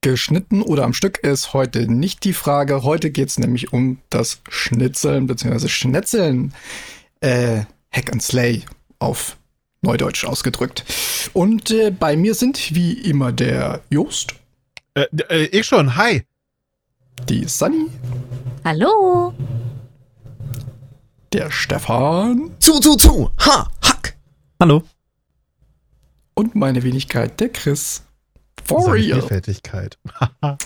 geschnitten oder am Stück ist heute nicht die Frage. Heute geht es nämlich um das Schnitzeln bzw. Schnetzeln. Äh, Hack and Slay auf Neudeutsch ausgedrückt. Und äh, bei mir sind wie immer der Jost. Äh, äh, ich schon, hi. Die Sunny. Hallo. Der Stefan. Zu, zu, zu. Ha, hack. Hallo. Und meine Wenigkeit, der Chris. For real. Vielfältigkeit.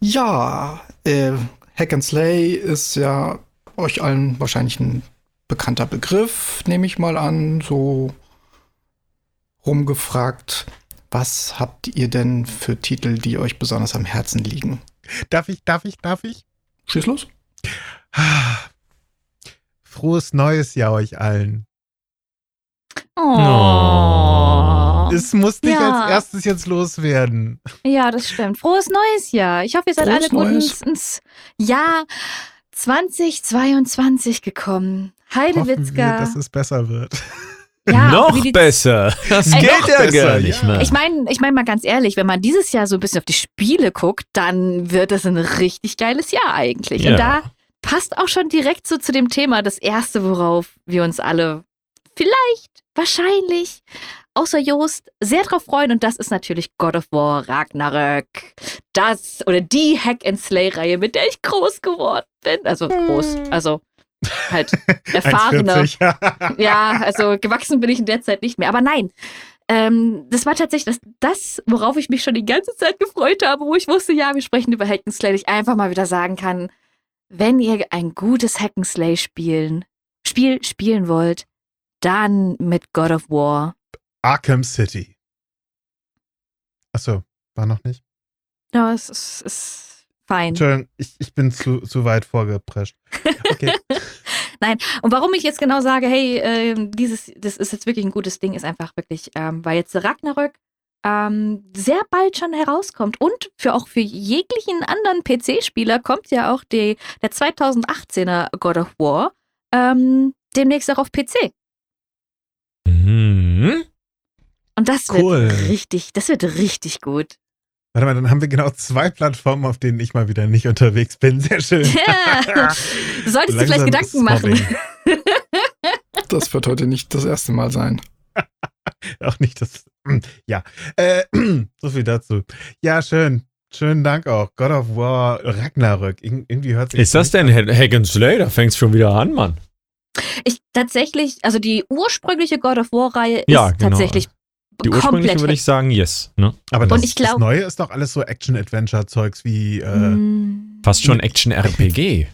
ja, äh, Hack and Slay ist ja euch allen wahrscheinlich ein bekannter Begriff, nehme ich mal an, so rumgefragt. Was habt ihr denn für Titel, die euch besonders am Herzen liegen? Darf ich, darf ich, darf ich? Schieß los. Frohes neues Jahr euch allen. Oh. Es muss nicht ja. als erstes jetzt loswerden. Ja, das stimmt. Frohes neues Jahr. Ich hoffe, ihr seid Frohes alle gut ins, ins Jahr 2022 gekommen. Heidewitzka. dass es besser wird. Ja, noch besser. Das Ey, geht ja besser, gar nicht mehr. Ich meine, ich meine mal ganz ehrlich, wenn man dieses Jahr so ein bisschen auf die Spiele guckt, dann wird es ein richtig geiles Jahr eigentlich. Ja. Und da passt auch schon direkt so zu dem Thema das erste, worauf wir uns alle vielleicht, wahrscheinlich, außer Joost, sehr drauf freuen. Und das ist natürlich God of War Ragnarök. Das oder die Hack and Slay-Reihe, mit der ich groß geworden bin. Also groß, also halt erfahrener. ja, also gewachsen bin ich in der Zeit nicht mehr. Aber nein, ähm, das war tatsächlich das, das, worauf ich mich schon die ganze Zeit gefreut habe, wo ich wusste, ja, wir sprechen über Hack'n'Slay, ich einfach mal wieder sagen kann, wenn ihr ein gutes Hack'n'Slay spielen, Spiel spielen wollt, dann mit God of War. Arkham City. Achso, war noch nicht? Ja, es ist, ist fein. Entschuldigung, ich, ich bin zu, zu weit vorgeprescht. Okay. Nein, und warum ich jetzt genau sage, hey, äh, dieses, das ist jetzt wirklich ein gutes Ding, ist einfach wirklich, ähm, weil jetzt Ragnarök ähm, sehr bald schon herauskommt und für auch für jeglichen anderen PC-Spieler kommt ja auch die, der 2018er God of War ähm, demnächst auch auf PC. Mhm. Und das cool. wird richtig, das wird richtig gut. Warte mal, dann haben wir genau zwei Plattformen, auf denen ich mal wieder nicht unterwegs bin. Sehr schön. Ja. Du solltest dir vielleicht Gedanken machen. Das wird heute nicht das erste Mal sein. auch nicht das. Ja. Äh, so viel dazu. Ja, schön. Schönen Dank auch. God of War Ragnarök. irgendwie hört sich. Ist das denn Hack and Slay? Da fängst schon wieder an, Mann. Ich tatsächlich, also die ursprüngliche God of War-Reihe ja, ist genau. tatsächlich die ursprüngliche würde ich sagen, yes. Ne? Aber das, glaub, das, Neue ist doch alles so Action-Adventure-Zeugs wie. Äh, mm. fast schon Action-RPG.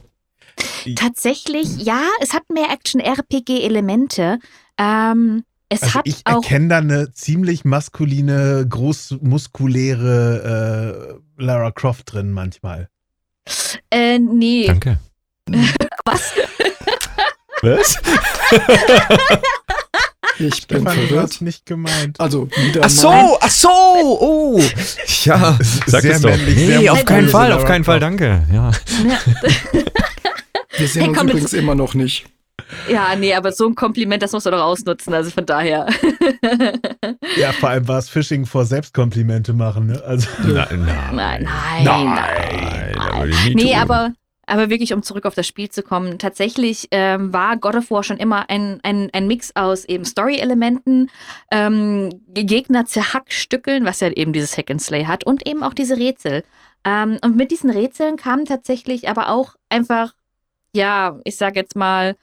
Tatsächlich, ja, es hat mehr Action-RPG-Elemente. Ähm, es also hat ich auch erkenne da eine ziemlich maskuline, großmuskuläre äh, Lara Croft drin manchmal. Äh, nee. Danke. Was? Was? Ich bin Stefan, verwirrt. nicht gemeint. Also wieder Ach so, ach so, oh. Ja, sag sehr es doch. Männlich, nee, auf keinen Fall, auf keinen Fall, danke. Ja. Wir sehen hey, uns übrigens immer noch nicht. Ja, nee, aber so ein Kompliment, das musst du doch ausnutzen, also von daher. ja, vor allem war es Phishing vor Selbstkomplimente machen, ne? Also. Nein, nein, nein. Nein, nein, nein. Nee, aber aber wirklich, um zurück auf das Spiel zu kommen, tatsächlich ähm, war God of War schon immer ein, ein, ein Mix aus eben Story-Elementen, ähm, Gegner zerhackstückeln, was ja eben dieses Hack and Slay hat, und eben auch diese Rätsel. Ähm, und mit diesen Rätseln kamen tatsächlich aber auch einfach, ja, ich sag jetzt mal,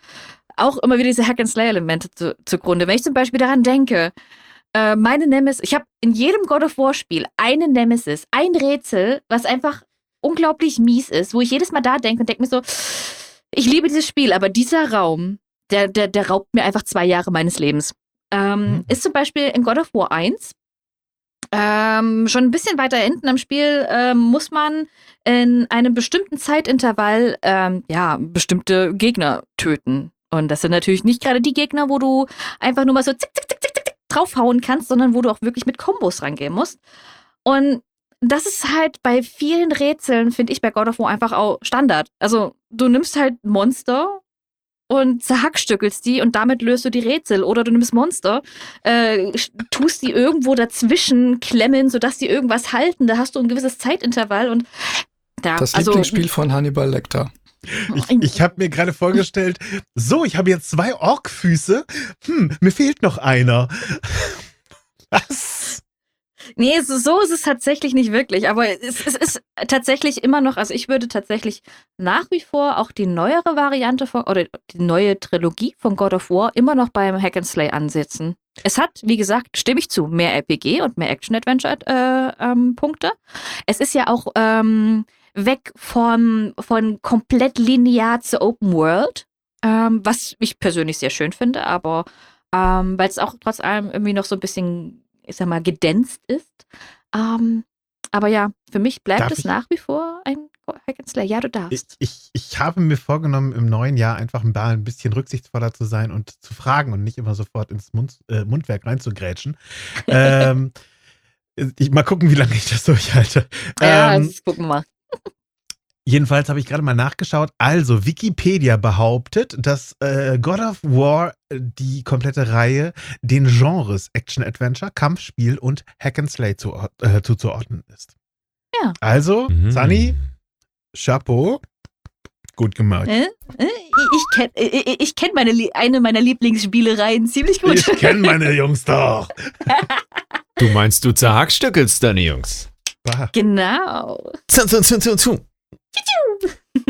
auch immer wieder diese Hack and Slay-Elemente zu, zugrunde. Wenn ich zum Beispiel daran denke, äh, meine Nemesis, ich habe in jedem God of War Spiel eine Nemesis, ein Rätsel, was einfach unglaublich mies ist, wo ich jedes Mal da denke und denke mir so, ich liebe dieses Spiel, aber dieser Raum, der, der, der raubt mir einfach zwei Jahre meines Lebens. Ähm, mhm. Ist zum Beispiel in God of War 1. Ähm, schon ein bisschen weiter hinten am Spiel ähm, muss man in einem bestimmten Zeitintervall ähm, ja bestimmte Gegner töten. Und das sind natürlich nicht gerade die Gegner, wo du einfach nur mal so zick, zick, zick, zick, zick draufhauen kannst, sondern wo du auch wirklich mit Kombos rangehen musst. Und das ist halt bei vielen Rätseln, finde ich, bei God of War einfach auch Standard. Also, du nimmst halt Monster und zerhackstückelst die und damit löst du die Rätsel. Oder du nimmst Monster, äh, tust die irgendwo dazwischen klemmen, sodass die irgendwas halten. Da hast du ein gewisses Zeitintervall und ja, das also, Lieblingsspiel von Hannibal Lecter. Ich, ich habe mir gerade vorgestellt, so, ich habe jetzt zwei Orkfüße. Hm, mir fehlt noch einer. Was? Nee, so ist es tatsächlich nicht wirklich. Aber es, es, ist tatsächlich immer noch, also ich würde tatsächlich nach wie vor auch die neuere Variante von, oder die neue Trilogie von God of War immer noch beim Hack and Slay ansetzen. Es hat, wie gesagt, stimme ich zu, mehr RPG und mehr Action-Adventure-Punkte. Äh, ähm, es ist ja auch ähm, weg von, von komplett linear zu Open World, ähm, was ich persönlich sehr schön finde, aber ähm, weil es auch trotz allem irgendwie noch so ein bisschen, ich sag mal, gedänzt ist. Ähm, aber ja, für mich bleibt Darf es nach wie vor ein Hack and Slay. Ja, du darfst. Ich, ich, ich, habe mir vorgenommen, im neuen Jahr einfach mal ein bisschen rücksichtsvoller zu sein und zu fragen und nicht immer sofort ins Mund, äh, Mundwerk reinzugrätschen. ähm, ich, mal gucken, wie lange ich das durchhalte. Ja, ähm, gucken wir mal. Jedenfalls habe ich gerade mal nachgeschaut. Also, Wikipedia behauptet, dass äh, God of War äh, die komplette Reihe den Genres Action-Adventure, Kampfspiel und Hack and Slay zu, äh, zuzuordnen ist. Ja. Also, mhm. Sunny, Chapeau. Gut gemacht. Äh? äh ich kenne äh, ich kenn meine, eine meiner Lieblingsspielereien ziemlich gut. Ich kenne meine Jungs doch. du meinst, du zerhackstückelst deine Jungs. Bah. Genau. Zu, zu, zu, zu, zu.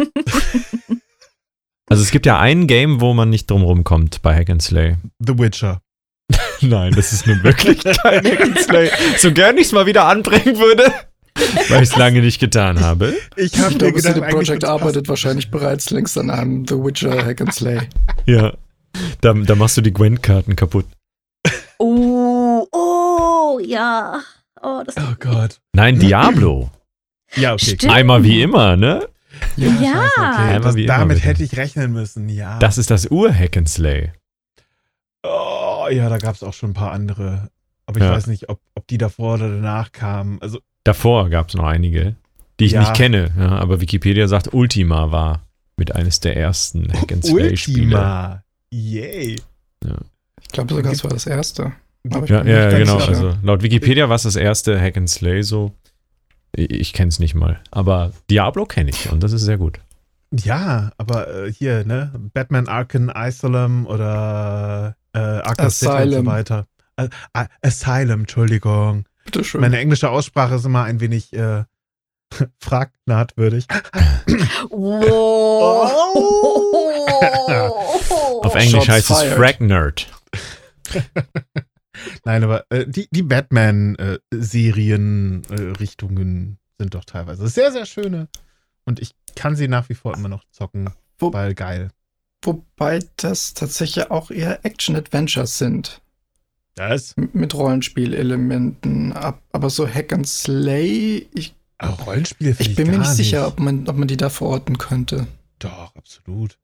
also es gibt ja ein Game, wo man nicht drumherum kommt bei Hack and Slay. The Witcher. Nein, das ist nun wirklich kein Hack and Slay. So gern ich es mal wieder anbringen würde. Weil ich es lange nicht getan habe. Ich habe mir gedacht, CD Projekt arbeitet wahrscheinlich bereits längst an einem The Witcher Hack and Slay. Ja, da, da machst du die Gwent-Karten kaputt. Oh, oh, ja. Oh, oh Gott. Nein, Diablo. Ja, okay. Stimmt. Einmal wie immer, ne? Ja. ja. Okay. Einmal wie damit immer, hätte ich rechnen müssen, ja. Das ist das Ur-Hack and Slay. Oh, ja, da gab es auch schon ein paar andere. Aber ich ja. weiß nicht, ob, ob die davor oder danach kamen. Also, davor gab es noch einige, die ich ja. nicht kenne. Ja, aber Wikipedia sagt, Ultima war mit eines der ersten Hack and Slay-Spiele. Ultima. Yay. Ja. Ich glaube sogar, es war das erste. ja, ja genau. Also laut Wikipedia war es das erste Hack and Slay so. Ich kenne es nicht mal. Aber Diablo kenne ich und das ist sehr gut. Ja, aber äh, hier, ne? Batman Arkham Asylum oder äh, Arkham City und so weiter. Äh, Asylum, Entschuldigung. Bitteschön. Meine englische Aussprache ist immer ein wenig äh, fragnahtwürdig. Wow. Auf Englisch Shots heißt fired. es Fragnerd. Nein, aber äh, die, die Batman-Serien-Richtungen äh, sind doch teilweise sehr, sehr schöne. Und ich kann sie nach wie vor immer noch zocken, Wo, weil geil. Wobei das tatsächlich auch eher Action-Adventures sind. Das? Mit Rollenspielelementen. Aber so Hack and Slay, ich. Auch Rollenspiele Ich bin mir nicht sicher, ob man, ob man die da verorten könnte. Doch, absolut.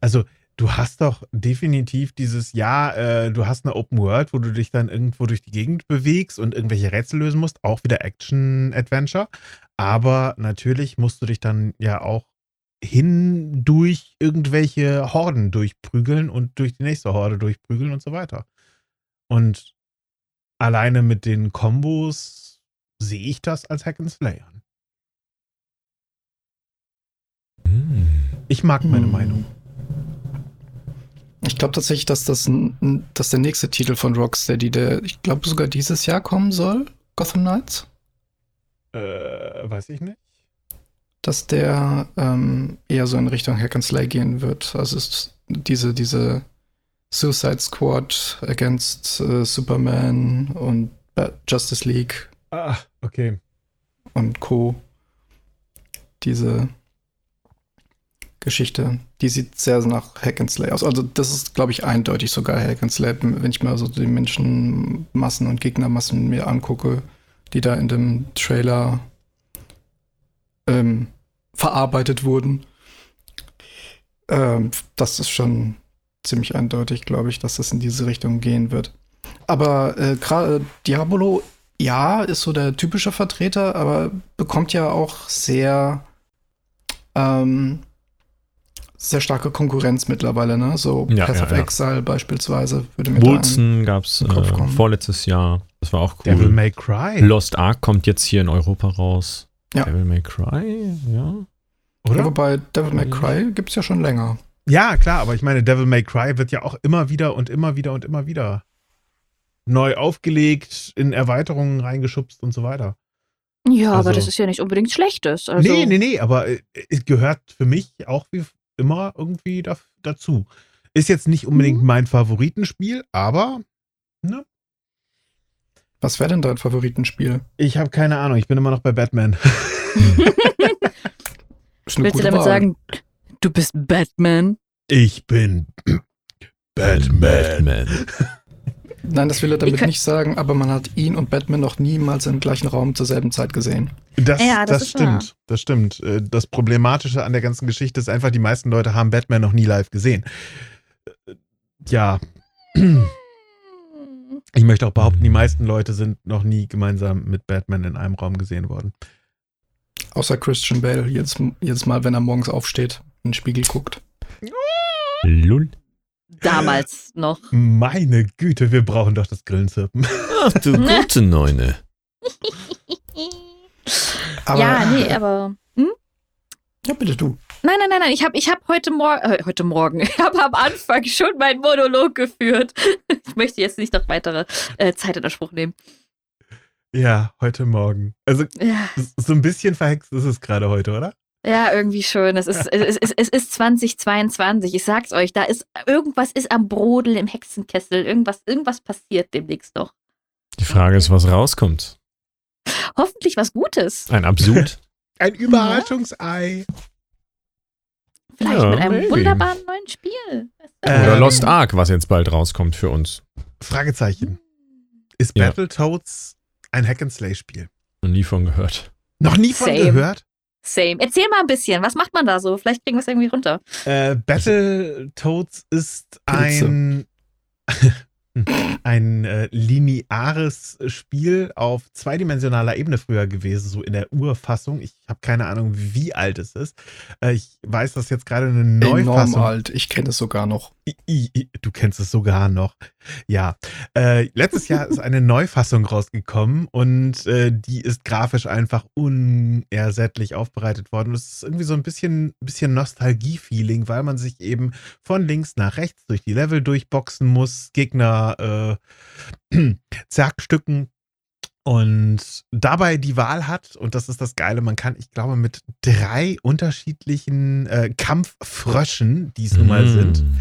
Also, du hast doch definitiv dieses, ja, äh, du hast eine Open World, wo du dich dann irgendwo durch die Gegend bewegst und irgendwelche Rätsel lösen musst, auch wieder Action-Adventure. Aber natürlich musst du dich dann ja auch hindurch irgendwelche Horden durchprügeln und durch die nächste Horde durchprügeln und so weiter. Und alleine mit den Kombos sehe ich das als Hack and Slay an. Hm. Ich mag meine hm. Meinung. Ich glaube tatsächlich, dass das dass der nächste Titel von Rocksteady, der ich glaube sogar dieses Jahr kommen soll, Gotham Knights. Äh, weiß ich nicht. Dass der ähm, eher so in Richtung Hack and Slay gehen wird. Also ist diese, diese Suicide Squad against äh, Superman und Justice League. Ah, okay. Und Co. Diese Geschichte. Die sieht sehr nach Hack and Slay aus. Also das ist, glaube ich, eindeutig sogar Hack and Slay, wenn ich mal so die Menschenmassen und Gegnermassen mir angucke, die da in dem Trailer ähm, verarbeitet wurden. Ähm, das ist schon ziemlich eindeutig, glaube ich, dass das in diese Richtung gehen wird. Aber äh, gerade Diabolo, ja, ist so der typische Vertreter, aber bekommt ja auch sehr ähm, sehr starke Konkurrenz mittlerweile, ne? So Ja, Path ja, of ja. Exile beispielsweise würde mir Wilson gab es äh, vorletztes Jahr. Das war auch cool. Devil May Cry. Lost Ark kommt jetzt hier in Europa raus. Ja. Devil May Cry, ja. Ja, Oder? wobei Devil May Cry gibt's ja schon länger. Ja, klar, aber ich meine, Devil May Cry wird ja auch immer wieder und immer wieder und immer wieder neu aufgelegt, in Erweiterungen reingeschubst und so weiter. Ja, aber Also- das ist ja nicht unbedingt Schlechtes. Also, nee, nee, nee, aber äh, es gehört für mich auch wie immer irgendwie da, dazu. Ist jetzt nicht unbedingt Mhm. mein Favoritenspiel, aber ne? Was wäre denn dein Favoritenspiel? Ich habe keine Ahnung, ich bin immer noch bei Batman. Willst du damit Wahl. sagen, du bist Batman? Ich bin Batman. Batman. Nein, das will er damit nicht sagen, aber man hat ihn und Batman noch niemals im gleichen Raum zur selben Zeit gesehen. Das, Ja, das das, stimmt. Das stimmt. Äh, Das Problematische an der ganzen Geschichte ist einfach, die meisten Leute haben Batman noch nie live gesehen. Äh, Ja. Ich möchte auch behaupten, die meisten Leute sind noch nie gemeinsam mit Batman in einem Raum gesehen worden. Außer Christian Bale, jedes, jedes Mal, wenn er morgens aufsteht, in den Spiegel guckt. Lull. Damals noch. Meine Güte, wir brauchen doch das Grillenzirpen. Ach du gute Neune. Aber, ja, nee, aber. Hm? Ja, bitte du. Nein, nein, nein, nein. Ich habe ich hab heute Morgen, äh, heute Morgen, ich habe am Anfang schon meinen Monolog geführt. Ich möchte jetzt nicht noch weitere äh, Zeit in Anspruch nehmen. Ja, heute Morgen. Also Ja, so ein bisschen verhext ist es gerade heute, oder? Ja irgendwie schon. Es ist, es, ist, es ist 2022. Ich sag's euch, da ist irgendwas ist am Brodel im Hexenkessel. Irgendwas, irgendwas passiert demnächst noch. Die Frage ist, was rauskommt. Hoffentlich was Gutes. Ein Absurd? Ein Überraschungsei. Vielleicht Ja, mit einem maybe. wunderbaren neuen Spiel. Äh, Oder Ähm. Lost Ark, was jetzt bald rauskommt für uns. Fragezeichen. Ist Ja. Battletoads ein Hack-and-Slay-Spiel? Noch nie von gehört. Noch nie von Same. gehört? Same. Erzähl mal ein bisschen. Was macht man da so? Vielleicht kriegen wir es irgendwie runter. Äh, Battletoads ist Pilze. ein, ein äh, lineares Spiel auf zweidimensionaler Ebene früher gewesen, so in der Urfassung. Ich habe keine Ahnung, wie alt es ist. Äh, ich weiß, dass jetzt gerade eine Enorm Neufassung. alt. Ich kenne es sogar noch. I, I, I, du kennst es sogar noch. Ja. Äh, letztes Jahr ist eine Neufassung rausgekommen und äh, die ist grafisch einfach unersättlich aufbereitet worden. Es ist irgendwie so ein bisschen, bisschen Nostalgie-Feeling, weil man sich eben von links nach rechts durch die Level durchboxen muss, Gegner äh, zerstücken und dabei die Wahl hat, und das ist das Geile, man kann, ich glaube, mit drei unterschiedlichen äh, Kampffröschen, die es nun mal sind, Mm.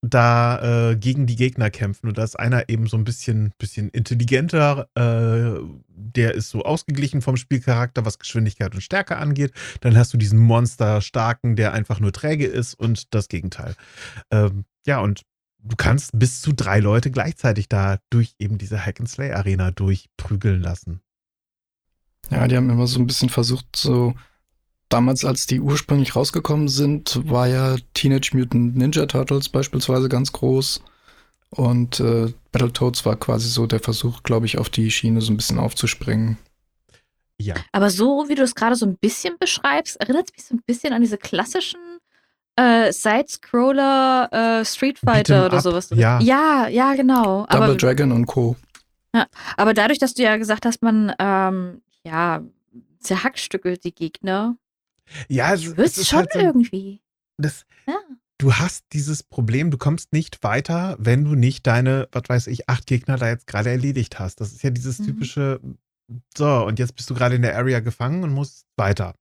da äh, gegen die Gegner kämpfen. Und da ist einer eben so ein bisschen, bisschen intelligenter, äh, der ist so ausgeglichen vom Spielcharakter, was Geschwindigkeit und Stärke angeht. Dann hast du diesen Monster-Starken, der einfach nur träge ist und das Gegenteil. Ähm, ja, und du kannst bis zu drei Leute gleichzeitig da durch eben diese Hack-and-Slay-Arena durchprügeln lassen. Ja, die haben immer so ein bisschen versucht, so damals, als die ursprünglich rausgekommen sind, war ja Teenage Mutant Ninja Turtles beispielsweise ganz groß. Und äh, Battletoads war quasi so der Versuch, glaube ich, auf die Schiene so ein bisschen aufzuspringen. Ja. Aber so, wie du es gerade so ein bisschen beschreibst, erinnert es mich so ein bisschen an diese klassischen äh, Side-Scroller äh, Street Fighter oder up, sowas. ja. ja, ja, genau. Double Aber, Dragon und Co. aber dadurch, dass du ja gesagt hast, man ähm, ja zerhackstückelt die Gegner, Ja, es, es wüsste ist schon halt so, irgendwie. das, Ja. du hast dieses Problem, du kommst nicht weiter, wenn du nicht deine, was weiß ich, acht Gegner da jetzt gerade erledigt hast. Das ist ja dieses Mhm. typische, so, und jetzt bist du gerade in der Area gefangen und musst weiter.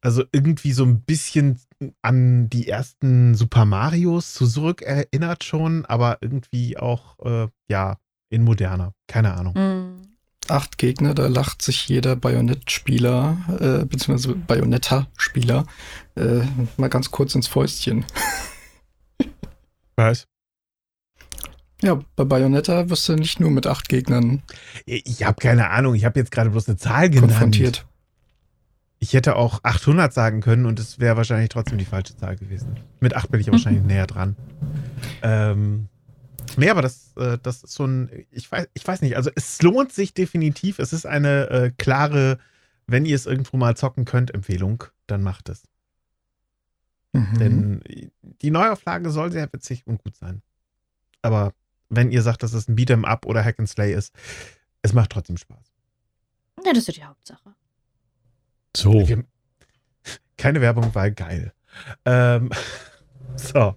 Also irgendwie so ein bisschen an die ersten Super Marios zurück erinnert schon, aber irgendwie auch, äh, ja, in moderner. Keine Ahnung. Mhm. Acht Gegner, da lacht sich jeder Bayonett-Spieler, äh, beziehungsweise Bayonetta-Spieler, äh, mal ganz kurz ins Fäustchen. Was? Ja, bei Bayonetta wirst du nicht nur mit acht Gegnern Ich habe keine Ahnung, ich habe jetzt gerade bloß eine Zahl genannt. konfrontiert. Ich hätte auch 800 sagen können und es wäre wahrscheinlich trotzdem die falsche Zahl gewesen. Mit 8 bin ich wahrscheinlich näher dran. Ähm, nee, aber das, äh, das ist so ein, ich weiß, ich weiß nicht, also es lohnt sich definitiv. Es ist eine äh, klare, wenn ihr es irgendwo mal zocken könnt, Empfehlung, dann macht es. Mhm. Denn die Neuauflage soll sehr witzig und gut sein. Aber wenn ihr sagt, dass es ein Beat'em Up oder Hack and Slay ist, es macht trotzdem Spaß. Ja, das ist die Hauptsache. So. Keine Werbung, weil geil. Ähm, so.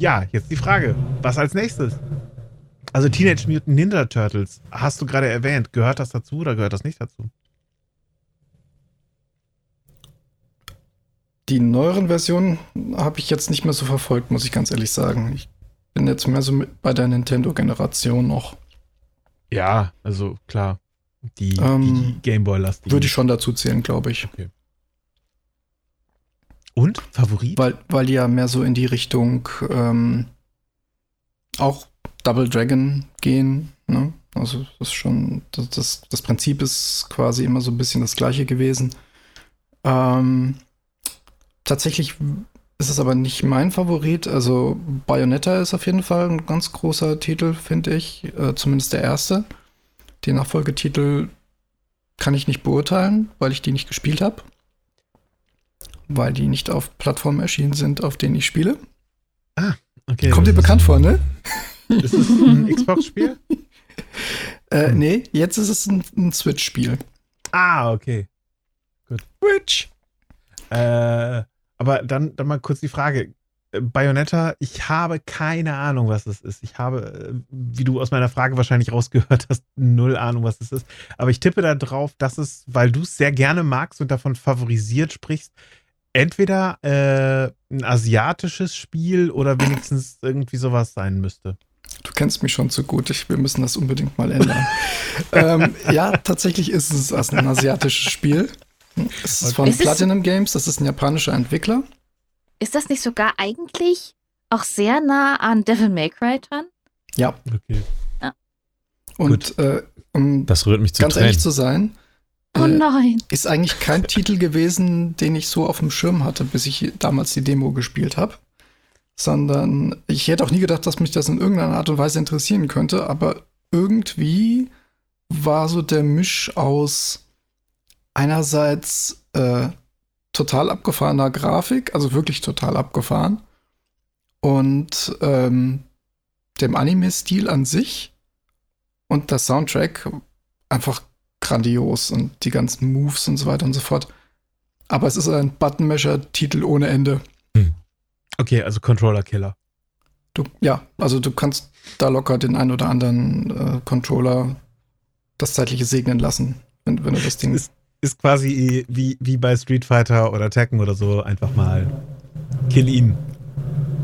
Ja, jetzt die Frage. Was als nächstes? Also Teenage Mutant Ninja Turtles, hast du gerade erwähnt. Gehört das dazu oder gehört das nicht dazu? Die neueren Versionen habe ich jetzt nicht mehr so verfolgt, muss ich ganz ehrlich sagen. Ich bin jetzt mehr so bei der Nintendo-Generation noch. Ja, also klar. Die, ähm, die Gameboy-lastigen. Würde ich schon dazu zählen, glaube ich. Okay. Und? Favorit? Weil, weil die ja mehr so in die Richtung ähm, auch Double Dragon gehen. Ne? Also das ist schon, das, das, das, Prinzip ist quasi immer so ein bisschen das gleiche gewesen. Ähm, tatsächlich ist es aber nicht mein Favorit. Also Bayonetta ist auf jeden Fall ein ganz großer Titel, finde ich. Äh, zumindest der erste. Die Nachfolgetitel kann ich nicht beurteilen, weil ich die nicht gespielt habe. Weil die nicht auf Plattformen erschienen sind, auf denen ich spiele. Ah, okay. Kommt dir bekannt vor, ne? Ist es ein Xbox-Spiel? äh, nee, jetzt ist es ein, ein Switch-Spiel. Ah, okay. Gut. Switch. Äh, aber dann, dann mal kurz die Frage. Bayonetta, ich habe keine Ahnung, was es ist. Ich habe, äh, wie du aus meiner Frage wahrscheinlich rausgehört hast, null Ahnung, was es ist. Aber ich tippe darauf, dass es, weil du es sehr gerne magst und davon favorisiert sprichst, entweder äh, ein asiatisches Spiel oder wenigstens irgendwie sowas sein müsste. Du kennst mich schon zu gut. Ich, wir müssen das unbedingt mal ändern. ähm, ja, tatsächlich ist es ein asiatisches Spiel. Es ist von ist Platinum Games, das ist ein japanischer Entwickler. Ist das nicht sogar eigentlich auch sehr nah an Devil May Cry dran? Ja. Okay. Ja. Und äh, um das rührt mich zu ganz Tränen. ehrlich zu sein, oh äh, nein. ist eigentlich kein Titel gewesen, den ich so auf dem Schirm hatte, bis ich damals die Demo gespielt habe. Sondern ich hätte auch nie gedacht, dass mich das in irgendeiner Art und Weise interessieren könnte, aber irgendwie war so der Misch aus einerseits äh, total abgefahrener Grafik, also wirklich total abgefahren, und ähm, dem Anime-Stil an sich und der Soundtrack einfach grandios und die ganzen Moves und so weiter und so fort. Aber es ist ein Buttonmesher-Titel ohne Ende. Hm. Okay, also Controller-Killer. Du, ja, also du kannst da locker den ein oder anderen äh, Controller das zeitliche segnen lassen, wenn, wenn du das Ding. Ist, ist quasi wie, wie bei Street Fighter oder Tekken oder so einfach mal kill ihn.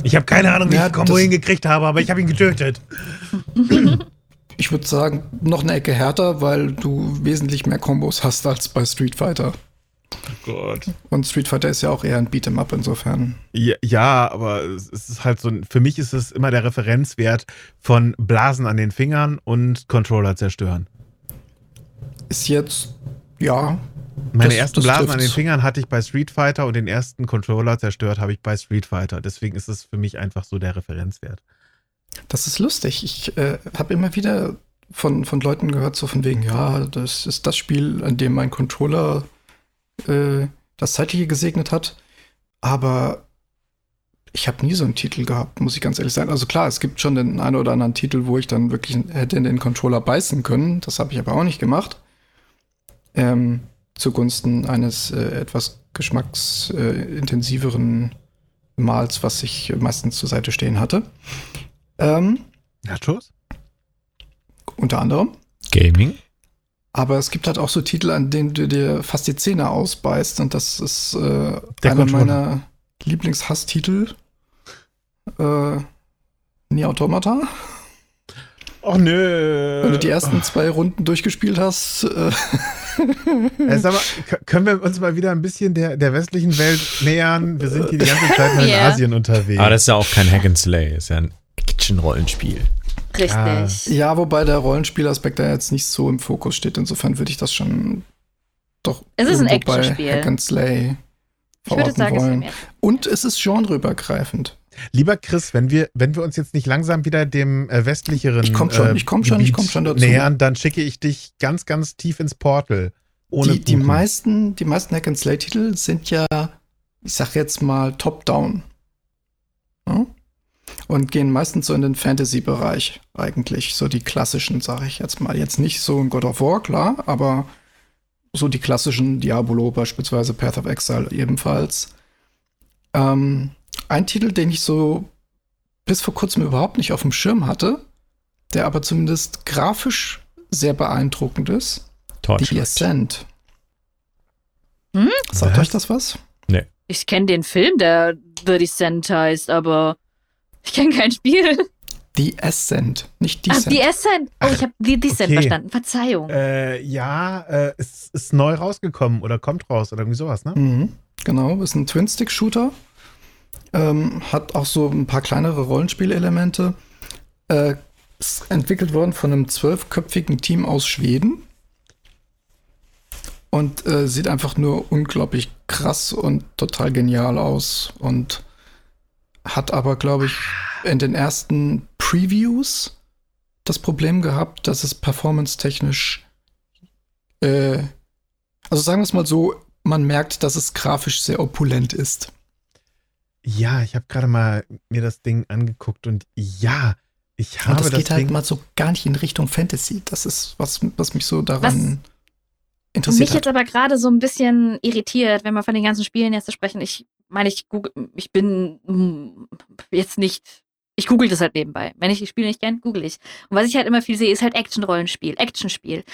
Ich habe keine Ahnung, wie ja, ich Combo hingekriegt habe, aber ich habe ihn getötet. Ich würde sagen, noch eine Ecke härter, weil du wesentlich mehr Kombos hast als bei Street Fighter. Oh Gott. Und Street Fighter ist ja auch eher ein Beat'em Up insofern. Ja, ja, aber es ist halt so, für mich ist es immer der Referenzwert von Blasen an den Fingern und Controller zerstören. Ist jetzt ja. Meine das, ersten das Blasen trifft's. an den Fingern hatte ich bei Street Fighter und den ersten Controller zerstört habe ich bei Street Fighter. Deswegen ist es für mich einfach so der Referenzwert. Das ist lustig. Ich äh, habe immer wieder von, von Leuten gehört, so von wegen, ja, das ist das Spiel, an dem mein Controller äh, das Zeitliche gesegnet hat. Aber ich habe nie so einen Titel gehabt, muss ich ganz ehrlich sagen. Also klar, es gibt schon den einen oder anderen Titel, wo ich dann wirklich hätte in den Controller beißen können. Das habe ich aber auch nicht gemacht ähm, zugunsten eines äh, etwas geschmacksintensiveren äh, Mals, was ich meistens zur Seite stehen hatte. Ähm, Nachos? Unter anderem. Gaming. Aber es gibt halt auch so Titel, an denen du dir fast die Zähne ausbeißt. Und das ist äh, einer meiner Lieblingshasstitel. Äh, Nie Automata. Oh nö. Wenn du die ersten zwei Runden durchgespielt hast. Äh ja, sag mal, können wir uns mal wieder ein bisschen der, der westlichen Welt nähern? Wir sind hier die ganze Zeit mal in yeah. Asien unterwegs. Aber das ist ja auch kein Hack and Slay, ist ja ein Action-Rollenspiel. Richtig. Ah. Ja, wobei der Rollenspielaspekt da jetzt nicht so im Fokus steht. Insofern würde ich das schon doch es ist ein Actionspiel. Hack and Slay ich würde sagen, wollen. Es Und es ist genreübergreifend. Lieber Chris, wenn wir, wenn wir uns jetzt nicht langsam wieder dem äh, westlicheren ich komm schon, äh, ich komm schon, ich komm schon dazu. nähern, dann schicke ich dich ganz, ganz tief ins Portal. Ohne die, die meisten, die meisten Hack and Slay Titel sind ja ich sag jetzt mal, top-down. Ja? Und gehen meistens so in den Fantasy-Bereich eigentlich. So die klassischen, sage ich jetzt mal. Jetzt nicht so ein God of War, klar, aber so die klassischen Diablo, beispielsweise Path of Exile ebenfalls. Ähm, ein Titel, den ich so bis vor kurzem überhaupt nicht auf dem Schirm hatte, der aber zumindest grafisch sehr beeindruckend ist. Torchlight. Die Ascent. Hm? Sagt Was? euch das was? Ich kenne den Film, der The Descent heißt, aber ich kenne kein Spiel. Die Ascent, nicht Ach, Descent. die Ascent. Oh, ich habe die Descent okay. verstanden. Verzeihung. Äh, ja, äh, es ist neu rausgekommen oder kommt raus oder irgendwie sowas, ne? Mhm, genau, ist ein Twin-Stick-Shooter. Ähm, hat auch so ein paar kleinere Rollenspielelemente. Äh, ist entwickelt worden von einem zwölfköpfigen Team aus Schweden. Und äh, sieht einfach nur unglaublich krass und total genial aus. Und hat aber, glaube ich, in den ersten Previews das Problem gehabt, dass es performance-technisch, äh, also sagen wir es mal so, man merkt, dass es grafisch sehr opulent ist. Ja, ich habe gerade mal mir das Ding angeguckt und ja, ich habe Und das das, geht halt Ding. mal so gar nicht in Richtung Fantasy. Das ist, was, was mich so daran Was interessiert Mich hat. jetzt aber gerade so ein bisschen irritiert, wenn wir von den ganzen Spielen jetzt sprechen. Ich meine, ich google, ich bin mm, jetzt nicht, ich google das halt nebenbei. Wenn ich die Spiele nicht kenne, google ich. Und was ich halt immer viel sehe, ist halt Action-Rollenspiel, Actionspiel.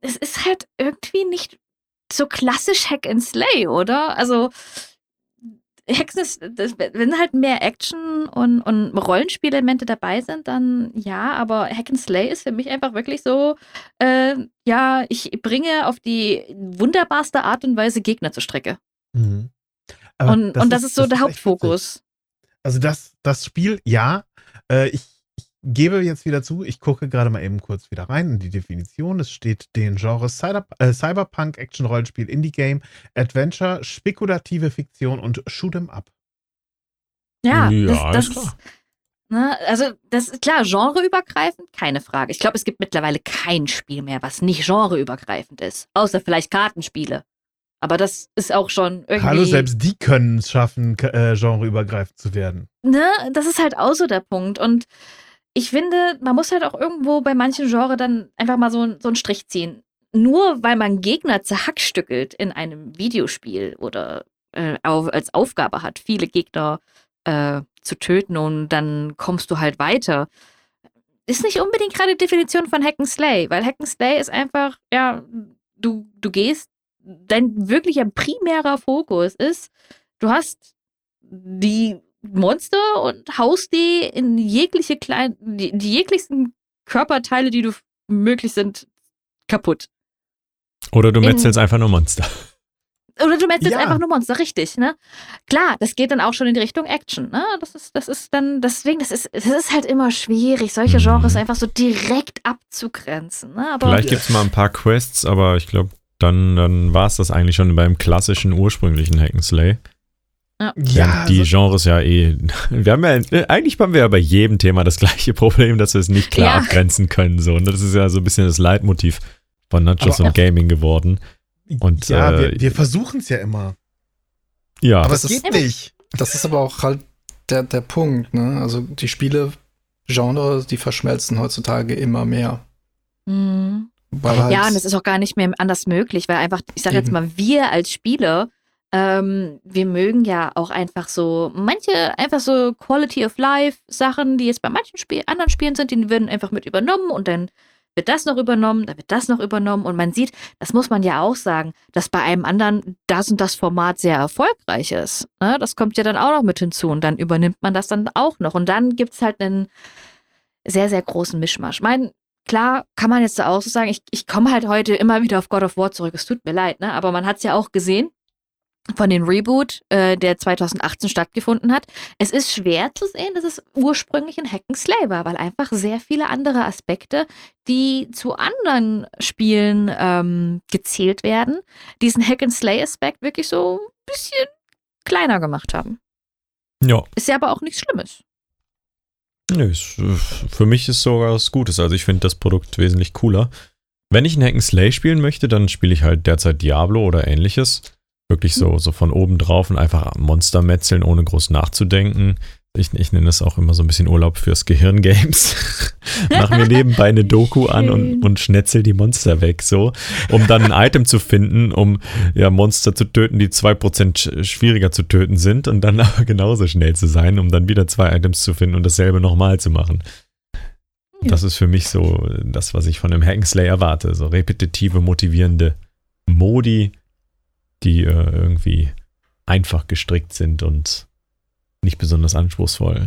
Es ist halt irgendwie nicht so klassisch Hack and Slay, oder? Also Hack and das, wenn halt mehr Action und, und Rollenspielelemente dabei sind, dann ja, aber Hack and Slay ist für mich einfach wirklich so, äh, ja, ich bringe auf die wunderbarste Art und Weise Gegner zur Strecke. Mhm. Und, und das ist so der echt Hauptfokus. Also das, das Spiel, ja. Äh, ich gebe jetzt wieder zu, ich gucke gerade mal eben kurz wieder rein in die Definition. Es steht den Genres Cyber, äh, Cyberpunk, Action-Rollenspiel, Indie-Game, Adventure, spekulative Fiktion und Shoot'em Up. Ja, Ja, das, ist das klar. Ne, also das ist klar, genreübergreifend, keine Frage. Ich glaube, es gibt mittlerweile kein Spiel mehr, was nicht genreübergreifend ist. Außer vielleicht Kartenspiele. Aber das ist auch schon irgendwie. Hallo, selbst die können es schaffen, äh, genreübergreifend zu werden. ne, das ist halt auch so der Punkt. Und ich finde, man muss halt auch irgendwo bei manchen Genres dann einfach mal so, so einen Strich ziehen. Nur weil man Gegner zerhackstückelt in einem Videospiel oder äh, auf, als Aufgabe hat, viele Gegner äh, zu töten und dann kommst du halt weiter. Ist nicht unbedingt gerade die Definition von Hack and Slay, weil Hack and Slay ist einfach, ja, du, du gehst, dein wirklicher primärer Fokus ist, du hast die Monster und haust die in jegliche kleinen, die, die jeglichsten Körperteile, die du möglich sind, kaputt. Oder du In- metzelst einfach nur Monster. Oder du metzelst Ja. einfach nur Monster, richtig, ne? Klar, das geht dann auch schon in die Richtung Action, ne? Das ist, das ist dann, deswegen, das ist, das ist halt immer schwierig, solche Mhm. Genres einfach so direkt abzugrenzen, ne? Aber Vielleicht gibt es mal ein paar Quests, aber ich glaube, dann, dann war es das eigentlich schon beim klassischen ursprünglichen Hack'n'Slay. Ja, die also, Genres ja eh. Wir haben ja, eigentlich haben wir ja bei jedem Thema das gleiche Problem, dass wir es nicht klar Ja. abgrenzen können. So. Und das ist ja so ein bisschen das Leitmotiv von Nachos Aber- und Gaming geworden. Und, ja, äh, wir, wir versuchen es ja immer. Ja, Aber das es ist- geht nicht. Das ist aber auch halt der, der Punkt, ne? Also die Spiele-Genre, die verschmelzen heutzutage immer mehr. Mhm. Halt, Ja, und es ist auch gar nicht mehr anders möglich, weil einfach, ich sage jetzt mal, wir als Spieler, ähm, wir mögen ja auch einfach so, manche einfach so Quality of Life Sachen, die jetzt bei manchen Spiel, anderen Spielen sind, die werden einfach mit übernommen und dann wird das noch übernommen, dann wird das noch übernommen und man sieht, das muss man ja auch sagen, dass bei einem anderen das und das Format sehr erfolgreich ist. Ne? Das kommt ja dann auch noch mit hinzu und dann übernimmt man das dann auch noch und dann gibt es halt einen sehr, sehr großen Mischmasch. Mein, klar kann man jetzt auch so sagen, ich, ich komme halt heute immer wieder auf God of War zurück. Es tut mir leid, ne? Aber man hat es ja auch gesehen von dem Reboot, äh, der 2018 stattgefunden hat. Es ist schwer zu sehen, dass es ursprünglich ein Hack and Slay war, weil einfach sehr viele andere Aspekte, die zu anderen Spielen ähm, gezählt werden, diesen Hack and Slay Aspekt wirklich so ein bisschen kleiner gemacht haben. ja. Ist ja aber auch nichts Schlimmes. Nö, ist, äh, für mich ist sogar was Gutes. Also ich finde das Produkt wesentlich cooler. Wenn ich ein Hack'n'Slay spielen möchte, dann spiele ich halt derzeit Diablo oder ähnliches. Wirklich so, so von oben drauf und einfach Monster metzeln, ohne groß nachzudenken. Ich, ich nenne das auch immer so ein bisschen Urlaub fürs Gehirn-Games. Mach mir nebenbei eine Doku an und, und schnetzel die Monster weg, so, um dann ein Item zu finden, um ja Monster zu töten, die 2% schwieriger zu töten sind und dann aber genauso schnell zu sein, um dann wieder zwei Items zu finden und dasselbe nochmal zu machen. Das ist für mich so das, was ich von einem Hack'n'Slay erwarte. So repetitive, motivierende Modi, die äh, irgendwie einfach gestrickt sind und nicht besonders anspruchsvoll.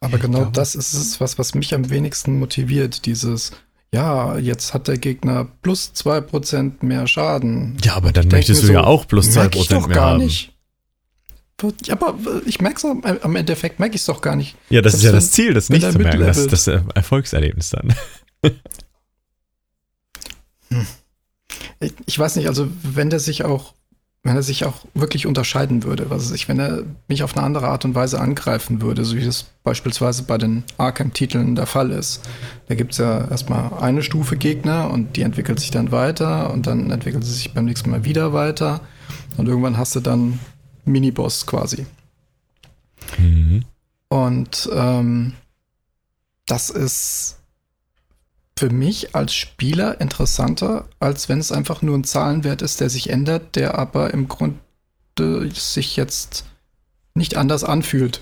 Aber genau das ist es, was, was mich am wenigsten motiviert. Dieses, ja, jetzt hat der Gegner plus 2% mehr Schaden. Ja, aber dann Ich möchtest du ja so, auch plus merk ich 2% doch mehr gar haben. nicht. Ja, aber ich merke es am Endeffekt, merke ich es doch gar nicht. Ja, das ist ja das Ziel, das nicht zu merken. Das das äh, Erfolgserlebnis dann. Ich, ich weiß nicht, also wenn der sich auch, wenn er sich auch wirklich unterscheiden würde, was ich, wenn er mich auf eine andere Art und Weise angreifen würde, so wie das beispielsweise bei den Arkham-Titeln der Fall ist. Da gibt es ja erstmal eine Stufe Gegner und die entwickelt sich dann weiter und dann entwickelt sie sich beim nächsten Mal wieder weiter und irgendwann hast du dann Miniboss quasi. Mhm. Und ähm, das ist für mich als Spieler interessanter, als wenn es einfach nur ein Zahlenwert ist, der sich ändert, der aber im Grunde sich jetzt nicht anders anfühlt,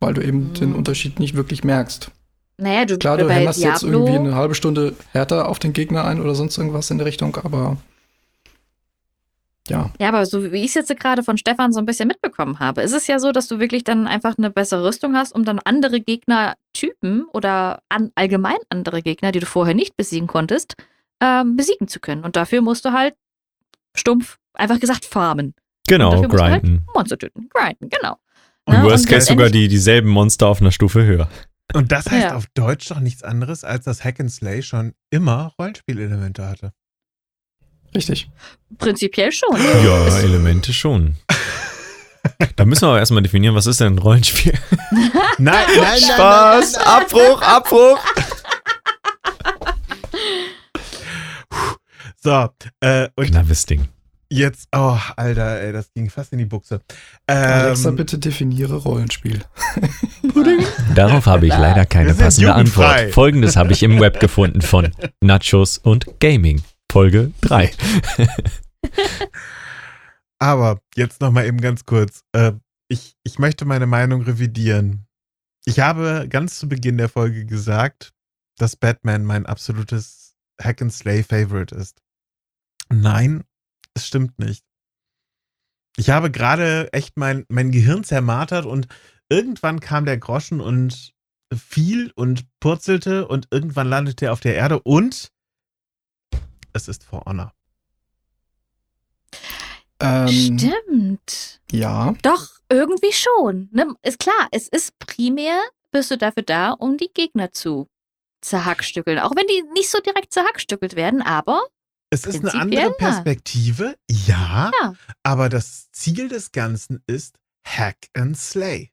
weil du eben Mhm. den Unterschied nicht wirklich merkst. Naja, du Klar, du hämmerst jetzt Diablo, irgendwie eine halbe Stunde härter auf den Gegner ein oder sonst irgendwas in der Richtung, aber ja, Ja, aber so wie ich es jetzt gerade von Stefan so ein bisschen mitbekommen habe, ist es ja so, dass du wirklich dann einfach eine bessere Rüstung hast, um dann andere Gegnertypen oder an, allgemein andere Gegner, die du vorher nicht besiegen konntest, ähm, besiegen zu können. Und dafür musst du halt stumpf, einfach gesagt, farmen. Genau, und dafür musst du grinden. halt Monster töten. Grinden, genau. Und Ne? worst Und case sogar die, dieselben Monster auf einer Stufe höher. Und das heißt Ja. auf Deutsch doch nichts anderes, als dass Hack and Slay schon immer Rollenspielelemente hatte. richtig. Prinzipiell schon. Ja, Elemente schon. Da müssen wir aber erstmal definieren, was ist denn ein Rollenspiel? Nein, nein, Spaß! Abbruch, Abbruch! So, äh, und Knappes Ding. jetzt, oh, Alter, ey, das ging fast in die Buchse. Alexa, Ähm, bitte definiere Rollenspiel. Darauf habe ich leider keine passende. Antwort. Folgendes habe ich im Web gefunden von Nachos und Gaming. Folge 3. aber jetzt noch mal eben ganz kurz. Äh, ich, ich möchte meine Meinung revidieren. Ich habe ganz zu Beginn der Folge gesagt, dass Batman mein absolutes Hack and Slay Favorite ist. Nein, es stimmt nicht. Ich habe gerade echt mein, mein Gehirn zermartert und irgendwann kam der Groschen und fiel und purzelte und irgendwann landete er auf der Erde und es ist For Honor. Ähm, Stimmt. ja, Doch, irgendwie schon. Ne? Ist klar, es ist primär, bist du dafür da, um die Gegner zu zerhackstückeln. Auch wenn die nicht so direkt zerhackstückelt werden, aber Es ist eine andere. Perspektive, ja, Ja. aber das Ziel des Ganzen ist Hack and Slay.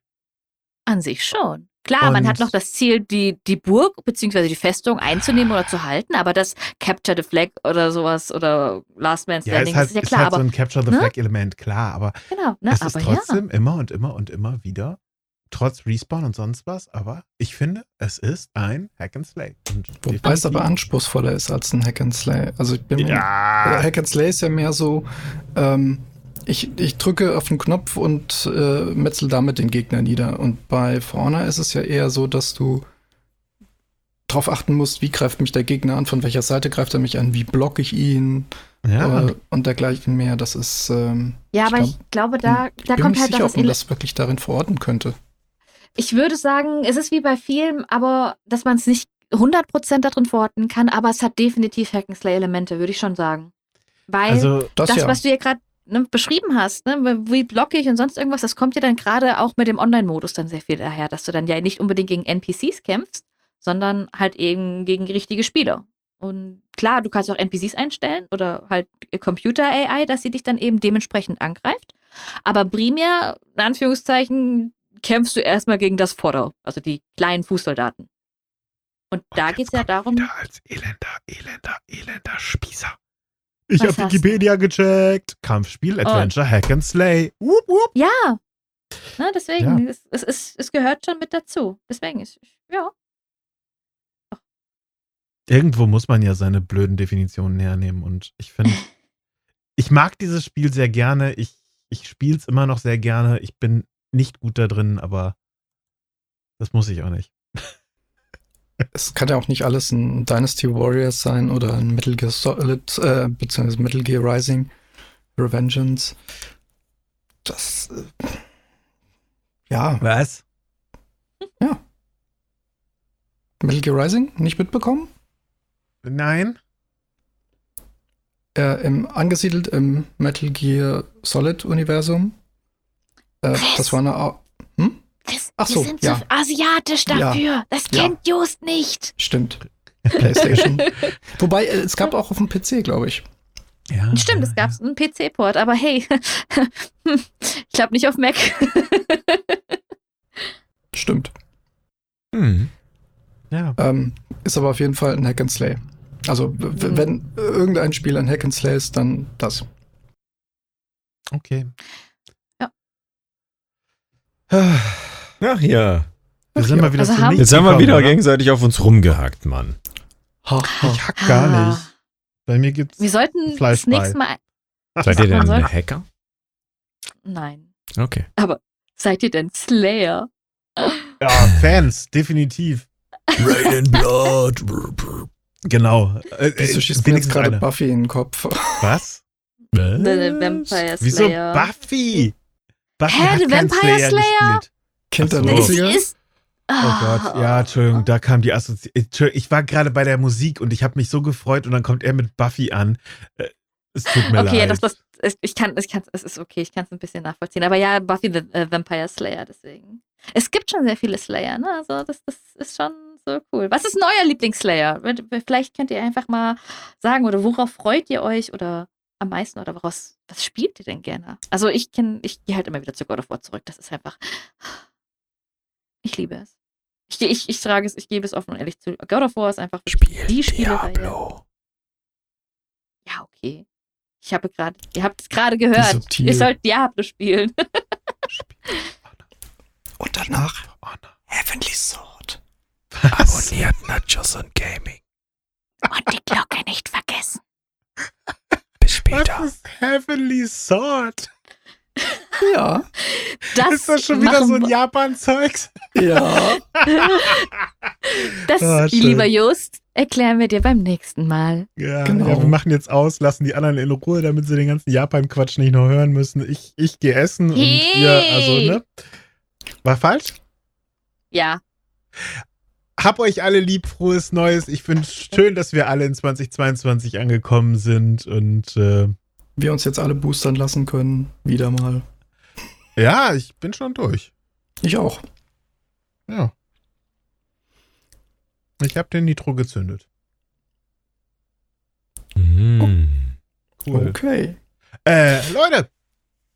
an sich schon. Klar, man Und- hat noch das Ziel, die, die Burg bzw. die Festung einzunehmen oder zu halten, aber das Capture the Flag oder sowas oder Last Man Ja, Standing, ist halt, das ist ja ist klar, halt so aber ein Capture the ne? Flag Element, klar, aber genau, ne, es ist aber ja. trotzdem immer und immer und immer wieder, trotz Respawn und sonst was, aber ich finde, es ist ein Hack and Slay. Und wobei es aber anspruchsvoller ist als ein Hack and Slay. Also ich bin mir Ja, Hack and Slay ist ja mehr so, ähm, ich, ich drücke auf den Knopf und äh, metzel damit den Gegner nieder. Und bei Honor ist es ja eher so, dass du darauf achten musst, wie greift mich der Gegner an, von welcher Seite greift er mich an, wie blocke ich ihn ja. äh, und dergleichen mehr. Das ist, ähm, Ja, ich aber glaub- ich glaube, da, ich da bin kommt nicht halt sicher, das ob man das wirklich darin verorten könnte. Ich würde sagen, es ist wie bei vielen, aber dass man es nicht 100% darin verorten kann, aber es hat definitiv Hack'n'Slay-Elemente, würde ich schon sagen. Weil also, Das, das, ja. was du ja gerade ne, beschrieben hast, ne, wie blockig und sonst irgendwas, das kommt ja dann gerade auch mit dem Online-Modus dann sehr viel daher, dass du dann ja nicht unbedingt gegen NPCs kämpfst, sondern halt eben gegen richtige Spieler. Und klar, du kannst auch NPCs einstellen oder halt Computer-AI, dass sie dich dann eben dementsprechend angreift. Aber primär, in Anführungszeichen, kämpfst du erstmal gegen das Fodder, also die kleinen Fußsoldaten. Und da jetzt geht es ja darum, wieder als elender, elender, elender Spießer. Ich habe Wikipedia gecheckt. Kampfspiel, Adventure, Hack and Slay. Wupp, wupp. Ja. Na, deswegen, es, es, es, es gehört schon mit dazu. Deswegen ist, ja. Irgendwo muss man ja seine blöden Definitionen hernehmen. Und ich finde, ich mag dieses Spiel sehr gerne. Ich, ich spiele es immer noch sehr gerne. Ich bin nicht gut da drin, aber das muss ich auch nicht. Es kann ja auch nicht alles ein Dynasty Warriors sein oder ein Metal Gear Solid, äh, beziehungsweise Metal Gear Rising, Revengeance. Das, äh, ja, Was? Metal Gear Rising, nicht mitbekommen? Nein? Äh, im, angesiedelt im Metal Gear Solid Universum. Äh, Was? das war eine, Ach so, wir sind ja. so asiatisch dafür. Das Ja. kennt Just nicht. Stimmt. PlayStation. Wobei, äh, es gab auch auf dem PC, glaube ich. Ja. Stimmt, es gab einen PC-Port, aber hey, ich glaube nicht auf Mac. Stimmt. Hm. Ja. Ähm, ist aber auf jeden Fall ein Hack and Slay. Also, Mhm. wenn irgendein Spiel ein Hack and Slay ist, dann das. Okay. Ja. Ach ja. sind ja. mal wieder Also haben- Jetzt haben wir wieder oder? gegenseitig auf uns rumgehackt, Mann. Ha, ha. Ich hack gar nicht. Bei mir gibt's. Wir sollten Fleisch das nächste. Mal. Seid ihr denn soll- Hacker? Nein. Okay. Seid ihr denn Slayer? Ja, Fans, definitiv. Rain Blood. Genau. Äh, Wieso äh, schießt mir jetzt gerade. Buffy in den Kopf? Was? The Vampire Wieso Slayer. Buffy? Buffy Hä, hat the Vampire Slayer, Slayer? Kind der Ach so. Das 90er? ist. Oh Gott, ja, Entschuldigung, da kam die Assoziation. Ich war gerade bei der Musik und ich habe mich so gefreut und dann kommt er mit Buffy an. Äh, Es tut mir Okay, leid. das, das, es- ich kann, ich kann, es ist okay, ich kann es ein bisschen nachvollziehen. Aber ja, Buffy the äh, Vampire Slayer, deswegen. Es gibt schon sehr viele Slayer, ne? Also das, das ist schon so cool. Was ist ein euer Lieblingsslayer? Vielleicht könnt ihr einfach mal sagen, oder worauf freut ihr euch oder am meisten oder woraus, was spielt ihr denn gerne? Also ich kenne, ich gehe halt immer wieder zu God of War zurück. Das ist einfach. Ich liebe es. Ich, ich, ich trage es, ich gebe es offen und ehrlich zu. God of War ist einfach Spiel die Spielereihe. Diablo. Ja, okay. Ich habe gerade, ihr habt es gerade gehört. Ihr sollt Diablo spielen. Und danach. Heavenly Sword. Abonniert Nachos und Gaming. Und die Glocke nicht vergessen. Bis Was später. ist Heavenly Sword? Ja. Das ist das schon wieder so ein Japan-Zeugs? Ja. Das, Ah, lieber Just, erklären wir dir beim nächsten Mal. Ja, Genau. ja, wir machen jetzt aus, lassen die anderen in Ruhe, damit sie den ganzen Japan-Quatsch nicht noch hören müssen. Ich, ich gehe essen Hey. und ihr, also, ne? War falsch? Ja. Hab euch alle lieb, frohes Neues. Ich finde es schön, dass wir alle in 2022 angekommen sind und äh, Wir uns jetzt alle boostern lassen können. Wieder mal. ja, ich bin schon durch. Ich auch. Ja. Ich habe den Nitro gezündet. Mhm. Okay. Äh, Leute,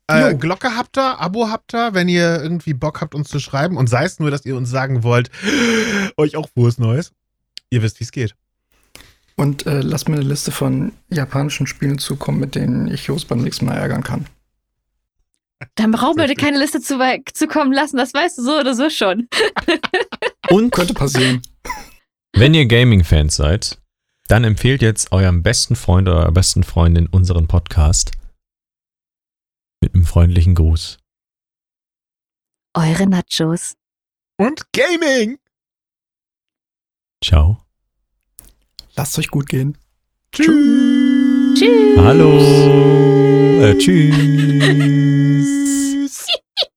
äh. Glocke habt ihr, Abo habt ihr, wenn ihr irgendwie Bock habt, uns zu schreiben. Und sei es nur, dass ihr uns sagen wollt, euch auch frohes Neues. Ihr wisst, wie es geht. Und äh, lass mir eine Liste von japanischen Spielen zukommen, mit denen ich Jos beim nächsten Mal ärgern kann. Dann brauchen wir dir keine Liste zu, zukommen lassen. Das weißt du so oder so schon. Und Könnte passieren. wenn ihr Gaming-Fans seid, dann empfehlt jetzt eurem besten Freund oder eurer besten Freundin unseren Podcast. Mit einem freundlichen Gruß. Eure Nachos. Und Gaming! Ciao. Lasst euch gut gehen. Tschüss. Tschüss. Hallo. Äh, tschüss.